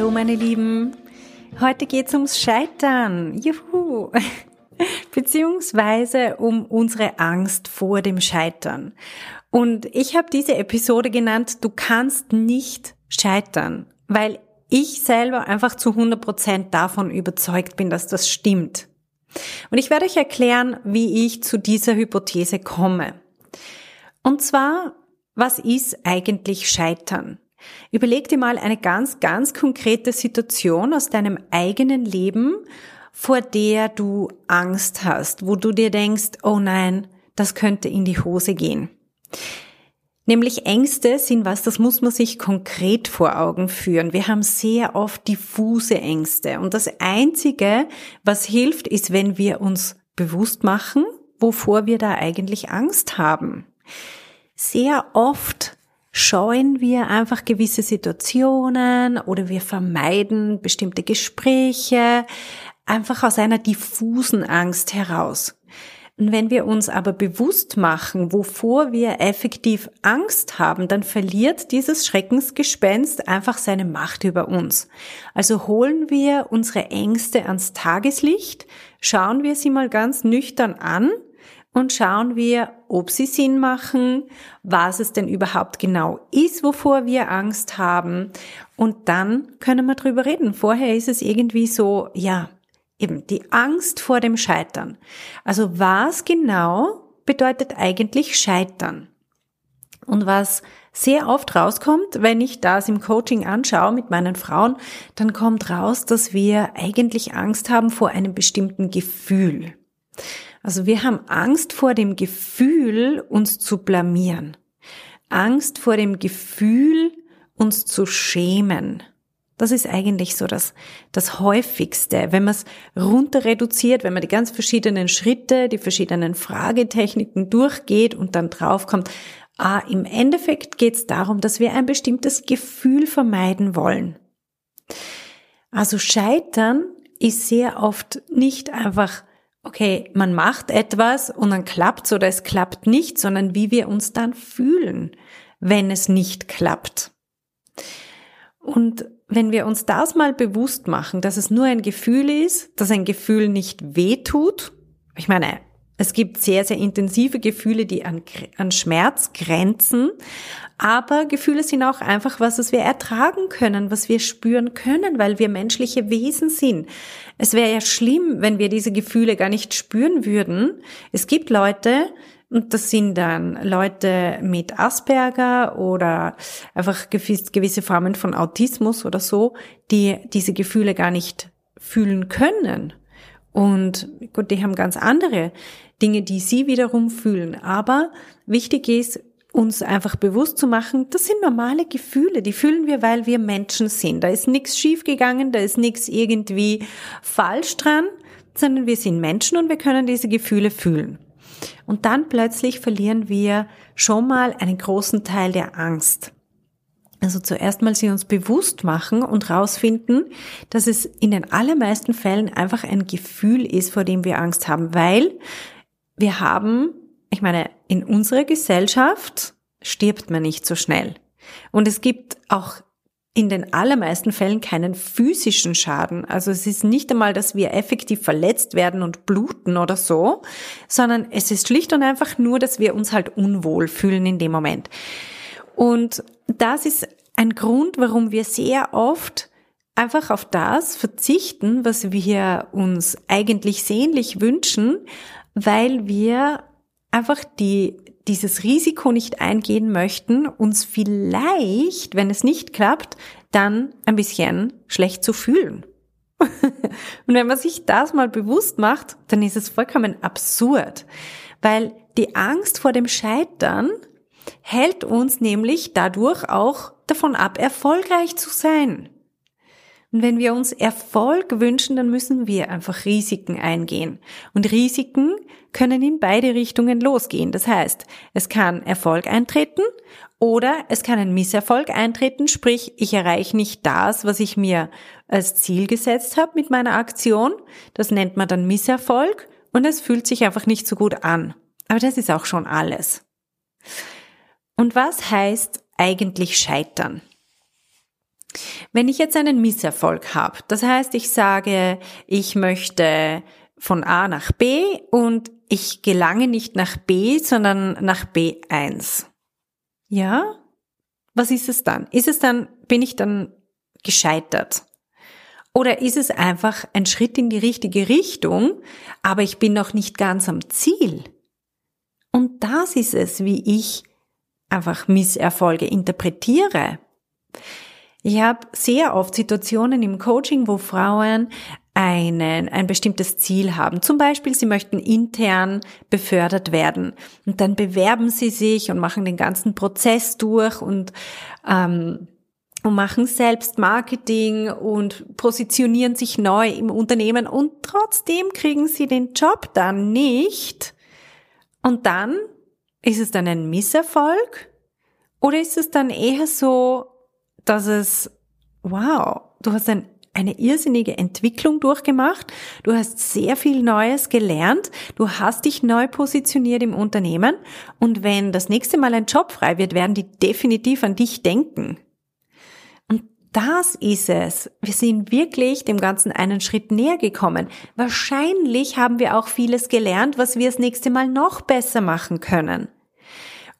Hallo meine Lieben, heute geht's ums Scheitern. Juhu! Beziehungsweise um unsere Angst vor dem Scheitern. Und ich habe diese Episode genannt, du kannst nicht scheitern, weil ich selber einfach zu 100 Prozent davon überzeugt bin, dass das stimmt. Und ich werde euch erklären, wie ich zu dieser Hypothese komme. Und zwar, was ist eigentlich Scheitern? Überleg dir mal eine ganz, ganz konkrete Situation aus deinem eigenen Leben, vor der du Angst hast, wo du dir denkst, oh nein, das könnte in die Hose gehen. Nämlich Ängste sind was, das muss man sich konkret vor Augen führen. Wir haben sehr oft diffuse Ängste und das Einzige, was hilft, ist, wenn wir uns bewusst machen, wovor wir da eigentlich Angst haben. Sehr oft scheuen wir einfach gewisse Situationen oder wir vermeiden bestimmte Gespräche einfach aus einer diffusen Angst heraus. Und wenn wir uns aber bewusst machen, wovor wir effektiv Angst haben, dann verliert dieses Schreckensgespenst einfach seine Macht über uns. Also holen wir unsere Ängste ans Tageslicht, schauen wir sie mal ganz nüchtern an und schauen wir, ob sie Sinn machen, was es denn überhaupt genau ist, wovor wir Angst haben. Und dann können wir drüber reden. Vorher ist es irgendwie so, ja, eben die Angst vor dem Scheitern. Also was genau bedeutet eigentlich Scheitern? Und was sehr oft rauskommt, wenn ich das im Coaching anschaue mit meinen Frauen, dann kommt raus, dass wir eigentlich Angst haben vor einem bestimmten Gefühl. Also wir haben Angst vor dem Gefühl, uns zu blamieren. Angst vor dem Gefühl, uns zu schämen. Das ist eigentlich so das, das häufigste. Wenn man es runter reduziert, wenn man die ganz verschiedenen Schritte, die verschiedenen Fragetechniken durchgeht und dann draufkommt, ah, im Endeffekt geht es darum, dass wir ein bestimmtes Gefühl vermeiden wollen. Also Scheitern ist sehr oft nicht einfach okay, man macht etwas und dann klappt's oder es klappt nicht, sondern wie wir uns dann fühlen, wenn es nicht klappt. Und wenn wir uns das mal bewusst machen, dass es nur ein Gefühl ist, dass ein Gefühl nicht weh tut, ich meine, es gibt sehr, sehr intensive Gefühle, die an, an Schmerz grenzen. Aber Gefühle sind auch einfach was, was wir ertragen können, was wir spüren können, weil wir menschliche Wesen sind. Es wäre ja schlimm, wenn wir diese Gefühle gar nicht spüren würden. Es gibt Leute, und das sind dann Leute mit Asperger oder einfach gewisse Formen von Autismus oder so, die diese Gefühle gar nicht fühlen können. Und gut, die haben ganz andere Dinge, die sie wiederum fühlen. Aber wichtig ist, uns einfach bewusst zu machen, das sind normale Gefühle, die fühlen wir, weil wir Menschen sind. Da ist nichts schiefgegangen, da ist nichts irgendwie falsch dran, sondern wir sind Menschen und wir können diese Gefühle fühlen. Und dann plötzlich verlieren wir schon mal einen großen Teil der Angst. Also zuerst mal sie uns bewusst machen und rausfinden, dass es in den allermeisten Fällen einfach ein Gefühl ist, vor dem wir Angst haben, weil wir haben, ich meine, in unserer Gesellschaft stirbt man nicht so schnell. Und es gibt auch in den allermeisten Fällen keinen physischen Schaden. Also es ist nicht einmal, dass wir effektiv verletzt werden und bluten oder so, sondern es ist schlicht und einfach nur, dass wir uns halt unwohl fühlen in dem Moment. Und das ist ein Grund, warum wir sehr oft einfach auf das verzichten, was wir uns eigentlich sehnlich wünschen, weil wir einfach die, dieses Risiko nicht eingehen möchten, uns vielleicht, wenn es nicht klappt, dann ein bisschen schlecht zu fühlen. Und wenn man sich das mal bewusst macht, dann ist es vollkommen absurd, weil die Angst vor dem Scheitern hält uns nämlich dadurch auch davon ab, erfolgreich zu sein. Und wenn wir uns Erfolg wünschen, dann müssen wir einfach Risiken eingehen. Und Risiken können in beide Richtungen losgehen. Das heißt, es kann Erfolg eintreten oder es kann ein Misserfolg eintreten, sprich, ich erreiche nicht das, was ich mir als Ziel gesetzt habe mit meiner Aktion. Das nennt man dann Misserfolg und es fühlt sich einfach nicht so gut an. Aber das ist auch schon alles. Und was heißt eigentlich scheitern? Wenn ich jetzt einen Misserfolg habe, das heißt, ich sage, ich möchte von A nach B und ich gelange nicht nach B, sondern nach B1. Ja? Was ist es dann? Ist es dann, bin ich dann gescheitert? Oder ist es einfach ein Schritt in die richtige Richtung, aber ich bin noch nicht ganz am Ziel? Und das ist es, wie ich einfach Misserfolge interpretiere. Ich habe sehr oft Situationen im Coaching, wo Frauen einen, ein bestimmtes Ziel haben. Zum Beispiel, sie möchten intern befördert werden. Und dann bewerben sie sich und machen den ganzen Prozess durch und, ähm, und machen selbst Marketing und positionieren sich neu im Unternehmen und trotzdem kriegen sie den Job dann nicht. Und dann ist es dann ein Misserfolg oder ist es dann eher so, dass es, wow, du hast ein eine irrsinnige Entwicklung durchgemacht. Du hast sehr viel Neues gelernt. Du hast dich neu positioniert im Unternehmen. Und wenn das nächste Mal ein Job frei wird, werden die definitiv an dich denken. Das ist es. Wir sind wirklich dem Ganzen einen Schritt näher gekommen. Wahrscheinlich haben wir auch vieles gelernt, was wir das nächste Mal noch besser machen können.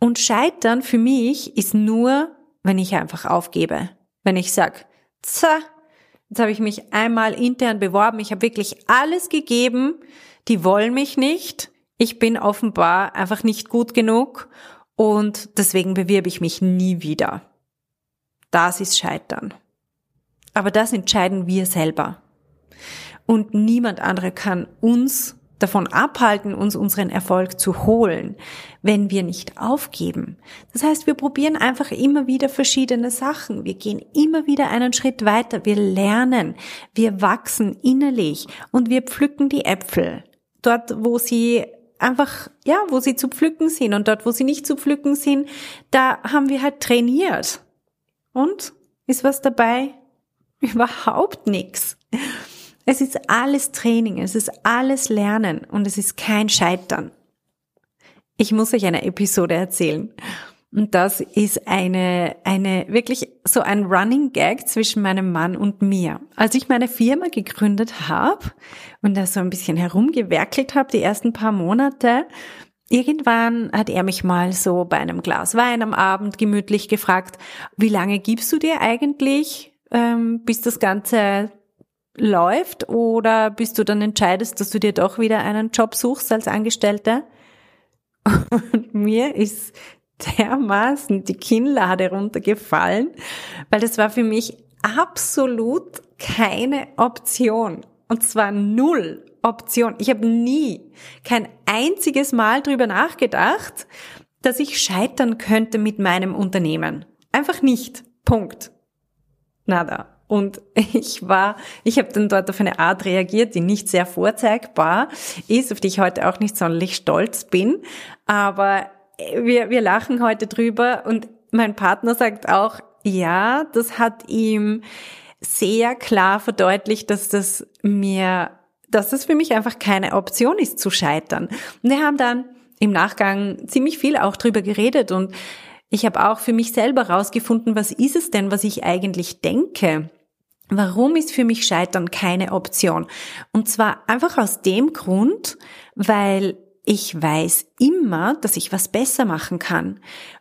Und Scheitern für mich ist nur, wenn ich einfach aufgebe. Wenn ich sag, za, Jetzt habe ich mich einmal intern beworben. Ich habe wirklich alles gegeben. Die wollen mich nicht. Ich bin offenbar einfach nicht gut genug und deswegen bewirbe ich mich nie wieder. Das ist Scheitern. Aber das entscheiden wir selber. Und niemand andere kann uns davon abhalten, uns unseren Erfolg zu holen, wenn wir nicht aufgeben. Das heißt, wir probieren einfach immer wieder verschiedene Sachen. Wir gehen immer wieder einen Schritt weiter. Wir lernen, wir wachsen innerlich und wir pflücken die Äpfel. Dort, wo sie einfach, ja, wo sie zu pflücken sind und dort, wo sie nicht zu pflücken sind, da haben wir halt trainiert. Und? Ist was dabei? Überhaupt nichts. Es ist alles Training, es ist alles Lernen und es ist kein Scheitern. Ich muss euch eine Episode erzählen. Und das ist eine, eine, wirklich so ein Running Gag zwischen meinem Mann und mir. Als ich meine Firma gegründet habe und da so ein bisschen herumgewerkelt habe, die ersten paar Monate, irgendwann hat er mich mal so bei einem Glas Wein am Abend gemütlich gefragt, wie lange gibst du dir eigentlich, ähm, bis das Ganze läuft oder bis du dann entscheidest, dass du dir doch wieder einen Job suchst als Angestellte. Und mir ist dermaßen die Kinnlade runtergefallen, weil das war für mich absolut keine Option. Und zwar null Option. Ich habe nie, kein einziges Mal drüber nachgedacht, dass ich scheitern könnte mit meinem Unternehmen. Einfach nicht. Punkt. Nada. Und ich war, ich habe dann dort auf eine Art reagiert, die nicht sehr vorzeigbar ist, auf die ich heute auch nicht sonderlich stolz bin. Aber wir, wir lachen heute drüber und mein Partner sagt auch, ja, das hat ihm sehr klar verdeutlicht, dass das mir, dass das für mich einfach keine Option ist zu scheitern. Und wir haben dann im Nachgang ziemlich viel auch drüber geredet und ich habe auch für mich selber rausgefunden, was ist es denn, was ich eigentlich denke. Warum ist für mich Scheitern keine Option? Und zwar einfach aus dem Grund, weil ich weiß immer, dass ich was besser machen kann.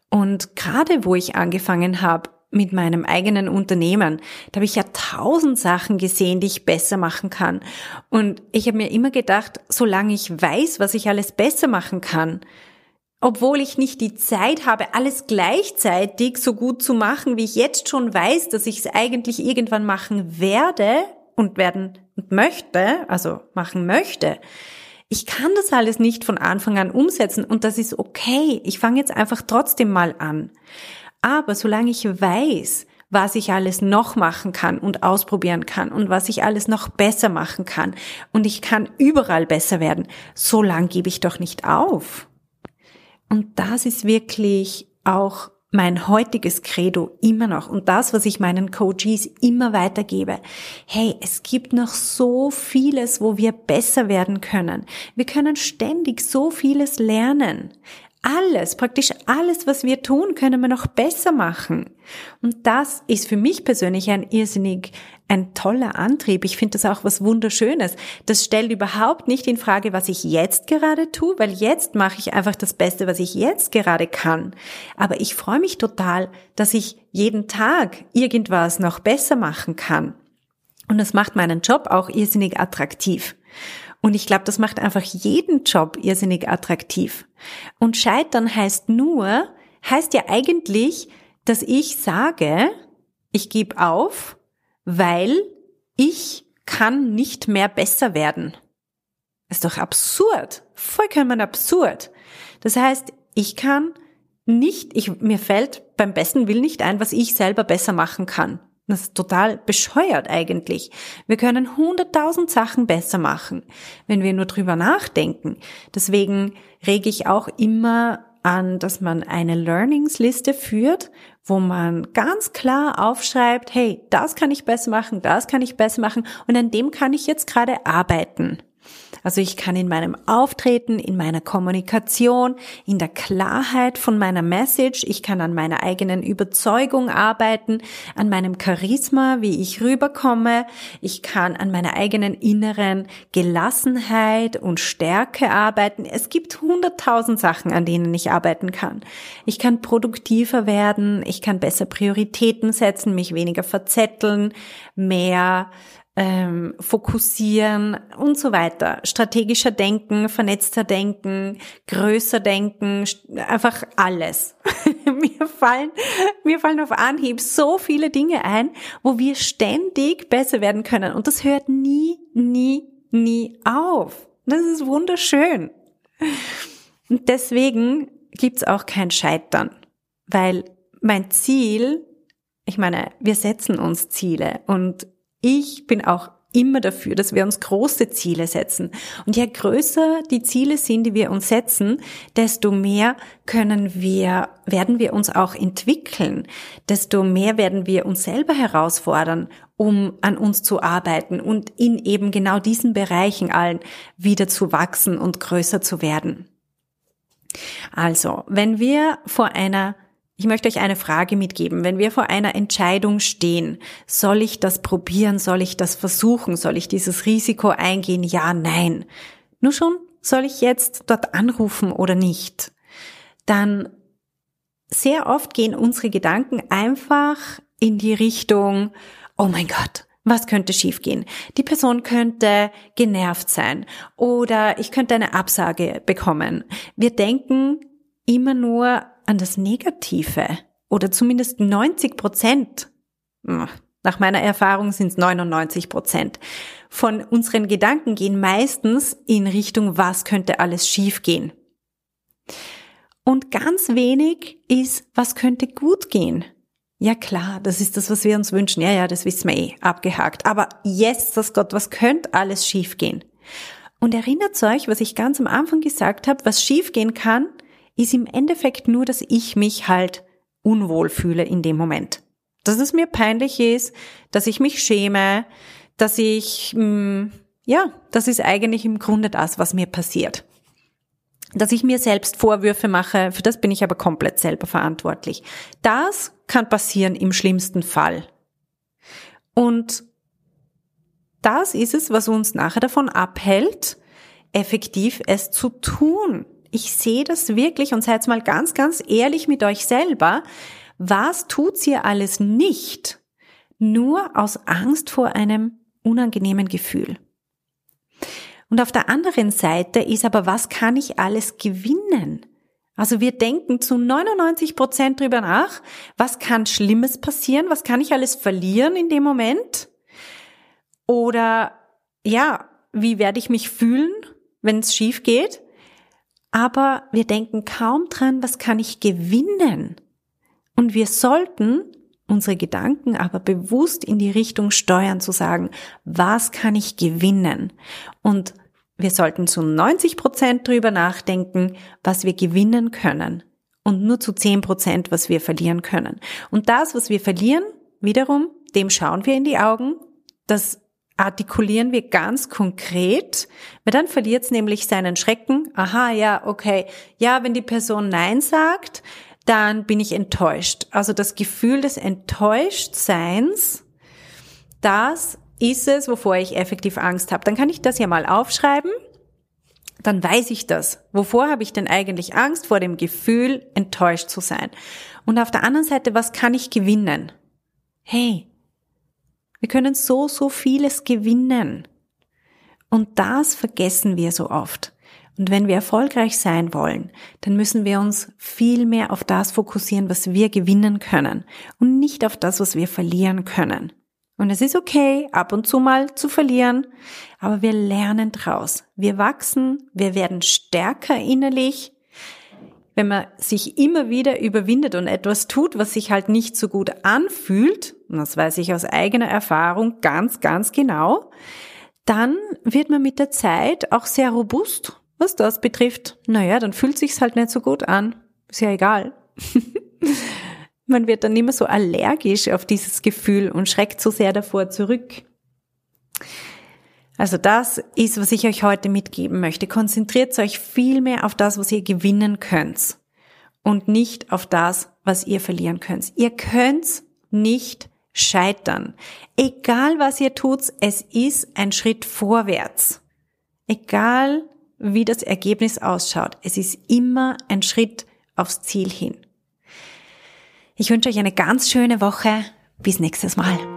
Und gerade wo ich angefangen habe mit meinem eigenen Unternehmen, da habe ich ja tausend Sachen gesehen, die ich besser machen kann. Und ich habe mir immer gedacht, solange ich weiß, was ich alles besser machen kann, obwohl ich nicht die Zeit habe, alles gleichzeitig so gut zu machen, wie ich jetzt schon weiß, dass ich es eigentlich irgendwann machen werde und werden und möchte, also machen möchte. Ich kann das alles nicht von Anfang an umsetzen und das ist okay. Ich fange jetzt einfach trotzdem mal an. Aber solange ich weiß, was ich alles noch machen kann und ausprobieren kann und was ich alles noch besser machen kann. Und ich kann überall besser werden. So lang gebe ich doch nicht auf. Und das ist wirklich auch mein heutiges Credo immer noch und das, was ich meinen Coaches immer weitergebe. Hey, es gibt noch so vieles, wo wir besser werden können. Wir können ständig so vieles lernen alles, praktisch alles, was wir tun, können wir noch besser machen. Und das ist für mich persönlich ein irrsinnig, ein toller Antrieb. Ich finde das auch was Wunderschönes. Das stellt überhaupt nicht in Frage, was ich jetzt gerade tue, weil jetzt mache ich einfach das Beste, was ich jetzt gerade kann. Aber ich freue mich total, dass ich jeden Tag irgendwas noch besser machen kann. Und das macht meinen Job auch irrsinnig attraktiv. Und ich glaube, das macht einfach jeden Job irrsinnig attraktiv. Und scheitern heißt nur, heißt ja eigentlich, dass ich sage, ich gebe auf, weil ich kann nicht mehr besser werden. ist doch absurd. Vollkommen absurd. Das heißt, ich kann nicht, ich, mir fällt beim besten Willen nicht ein, was ich selber besser machen kann. Das ist total bescheuert eigentlich. Wir können hunderttausend Sachen besser machen, wenn wir nur drüber nachdenken. Deswegen rege ich auch immer an, dass man eine Learningsliste führt, wo man ganz klar aufschreibt, hey, das kann ich besser machen, das kann ich besser machen und an dem kann ich jetzt gerade arbeiten. Also ich kann in meinem Auftreten, in meiner Kommunikation, in der Klarheit von meiner Message, ich kann an meiner eigenen Überzeugung arbeiten, an meinem Charisma, wie ich rüberkomme, ich kann an meiner eigenen inneren Gelassenheit und Stärke arbeiten. Es gibt hunderttausend Sachen, an denen ich arbeiten kann. Ich kann produktiver werden, ich kann besser Prioritäten setzen, mich weniger verzetteln, mehr ähm, fokussieren und so weiter. Strategischer Denken, vernetzter Denken, größer Denken, einfach alles. mir fallen, mir fallen auf Anhieb so viele Dinge ein, wo wir ständig besser werden können. Und das hört nie, nie, nie auf. Das ist wunderschön. Und deswegen gibt's auch kein Scheitern, weil mein Ziel, ich meine, wir setzen uns Ziele und ich bin auch immer dafür, dass wir uns große Ziele setzen. Und je größer die Ziele sind, die wir uns setzen, desto mehr können wir, werden wir uns auch entwickeln, desto mehr werden wir uns selber herausfordern, um an uns zu arbeiten und in eben genau diesen Bereichen allen wieder zu wachsen und größer zu werden. Also, wenn wir vor einer ich möchte euch eine Frage mitgeben. Wenn wir vor einer Entscheidung stehen, soll ich das probieren, soll ich das versuchen, soll ich dieses Risiko eingehen? Ja, nein. Nur schon, soll ich jetzt dort anrufen oder nicht? Dann sehr oft gehen unsere Gedanken einfach in die Richtung, oh mein Gott, was könnte schiefgehen? Die Person könnte genervt sein oder ich könnte eine Absage bekommen. Wir denken immer nur an das Negative oder zumindest 90 Prozent, hm, nach meiner Erfahrung sind es 99 Prozent, von unseren Gedanken gehen meistens in Richtung, was könnte alles schiefgehen. Und ganz wenig ist, was könnte gut gehen. Ja klar, das ist das, was wir uns wünschen. Ja, ja, das wissen wir eh, abgehakt. Aber yes, das Gott, was könnte alles schiefgehen? Und erinnert euch, was ich ganz am Anfang gesagt habe, was schiefgehen kann, ist im Endeffekt nur, dass ich mich halt unwohl fühle in dem Moment. Dass es mir peinlich ist, dass ich mich schäme, dass ich, mh, hm, ja, das ist eigentlich im Grunde das, was mir passiert. Dass ich mir selbst Vorwürfe mache, für das bin ich aber komplett selber verantwortlich. Das kann passieren im schlimmsten Fall. Und das ist es, was uns nachher davon abhält, effektiv es zu tun ich sehe das wirklich und seid mal ganz, ganz ehrlich mit euch selber. Was tut's ihr alles nicht? Nur aus Angst vor einem unangenehmen Gefühl. Und auf der anderen Seite ist aber, was kann ich alles gewinnen? Also wir denken zu 99 Prozent drüber nach, was kann Schlimmes passieren? Was kann ich alles verlieren in dem Moment? Oder ja, wie werde ich mich fühlen, wenn es schief geht? Aber wir denken kaum dran, was kann ich gewinnen. Und wir sollten unsere Gedanken aber bewusst in die Richtung steuern, zu sagen, was kann ich gewinnen? Und wir sollten zu 90 Prozent drüber nachdenken, was wir gewinnen können und nur zu 10 Prozent, was wir verlieren können. Und das, was wir verlieren, wiederum, dem schauen wir in die Augen, das artikulieren wir ganz konkret, weil dann verliert es nämlich seinen Schrecken. Aha, ja, okay. Ja, wenn die Person Nein sagt, dann bin ich enttäuscht. Also das Gefühl des Enttäuschtseins, das ist es, wovor ich effektiv Angst habe. Dann kann ich das ja mal aufschreiben. Dann weiß ich das. Wovor habe ich denn eigentlich Angst? Vor dem Gefühl, enttäuscht zu sein. Und auf der anderen Seite, was kann ich gewinnen? Hey, wir können so, so vieles gewinnen. Und das vergessen wir so oft. Und wenn wir erfolgreich sein wollen, dann müssen wir uns viel mehr auf das fokussieren, was wir gewinnen können und nicht auf das, was wir verlieren können. Und es ist okay, ab und zu mal zu verlieren, aber wir lernen draus. Wir wachsen, wir werden stärker innerlich. Wenn man sich immer wieder überwindet und etwas tut, was sich halt nicht so gut anfühlt, und das weiß ich aus eigener Erfahrung ganz, ganz genau, dann wird man mit der Zeit auch sehr robust was das betrifft, naja, dann fühlt sich's halt nicht so gut an. Ist ja egal. Man wird dann immer so allergisch auf dieses Gefühl und schreckt so sehr davor zurück. Also das ist, was ich euch heute mitgeben möchte. Konzentriert euch viel mehr auf das, was ihr gewinnen könnt und nicht auf das, was ihr verlieren könnt. Ihr könnt nicht scheitern. Egal was ihr tut, es ist ein Schritt vorwärts. Egal wie das Ergebnis ausschaut. Es ist immer ein Schritt aufs Ziel hin. Ich wünsche euch eine ganz schöne Woche. Bis nächstes Mal.